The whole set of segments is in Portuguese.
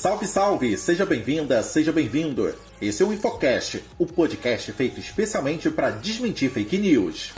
Salve, salve! Seja bem-vinda, seja bem-vindo. Esse é o Infocast, o podcast feito especialmente para desmentir fake news.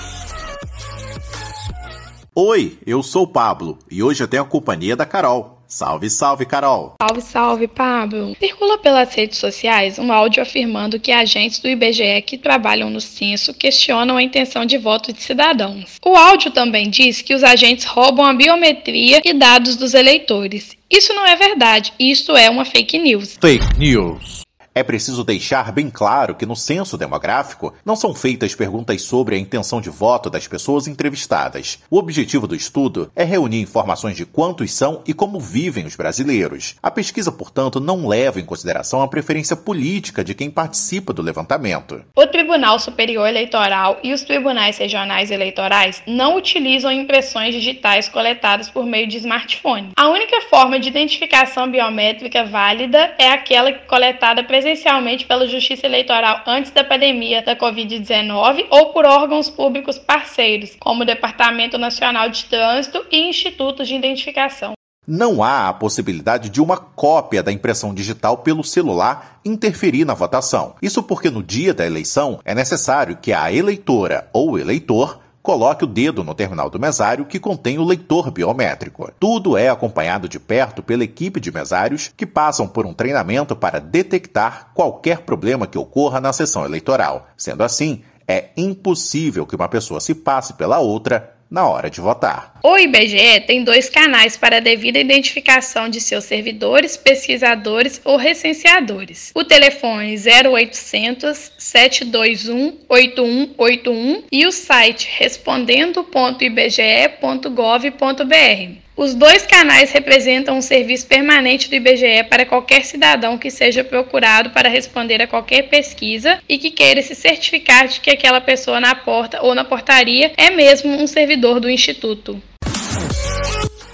Oi, eu sou o Pablo e hoje eu tenho a companhia da Carol. Salve, salve, Carol! Salve, salve, Pablo! Circula pelas redes sociais um áudio afirmando que agentes do IBGE que trabalham no censo questionam a intenção de voto de cidadãos. O áudio também diz que os agentes roubam a biometria e dados dos eleitores. Isso não é verdade, isso é uma fake news. Fake news. É preciso deixar bem claro que no censo demográfico não são feitas perguntas sobre a intenção de voto das pessoas entrevistadas. O objetivo do estudo é reunir informações de quantos são e como vivem os brasileiros. A pesquisa, portanto, não leva em consideração a preferência política de quem participa do levantamento. O Tribunal Superior Eleitoral e os tribunais regionais eleitorais não utilizam impressões digitais coletadas por meio de smartphone. A única forma de identificação biométrica válida é aquela coletada presencialmente pela Justiça Eleitoral antes da pandemia da Covid-19 ou por órgãos públicos parceiros, como o Departamento Nacional de Trânsito e institutos de identificação. Não há a possibilidade de uma cópia da impressão digital pelo celular interferir na votação. Isso porque no dia da eleição é necessário que a eleitora ou eleitor coloque o dedo no terminal do mesário que contém o leitor biométrico. Tudo é acompanhado de perto pela equipe de mesários que passam por um treinamento para detectar qualquer problema que ocorra na sessão eleitoral. Sendo assim, é impossível que uma pessoa se passe pela outra na hora de votar. O IBGE tem dois canais para a devida identificação de seus servidores, pesquisadores ou recenseadores. O telefone 0800 721 8181 e o site respondendo.ibge.gov.br. Os dois canais representam um serviço permanente do IBGE para qualquer cidadão que seja procurado para responder a qualquer pesquisa e que queira se certificar de que aquela pessoa na porta ou na portaria é mesmo um servidor do Instituto.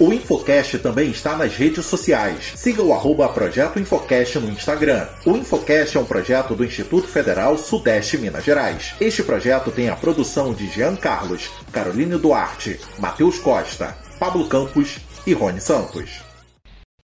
O Infocast também está nas redes sociais. Siga o arroba Projeto Infocast no Instagram. O Infocast é um projeto do Instituto Federal Sudeste Minas Gerais. Este projeto tem a produção de Jean Carlos, Caroline Duarte, Matheus Costa, Pablo Campos e Rony Santos.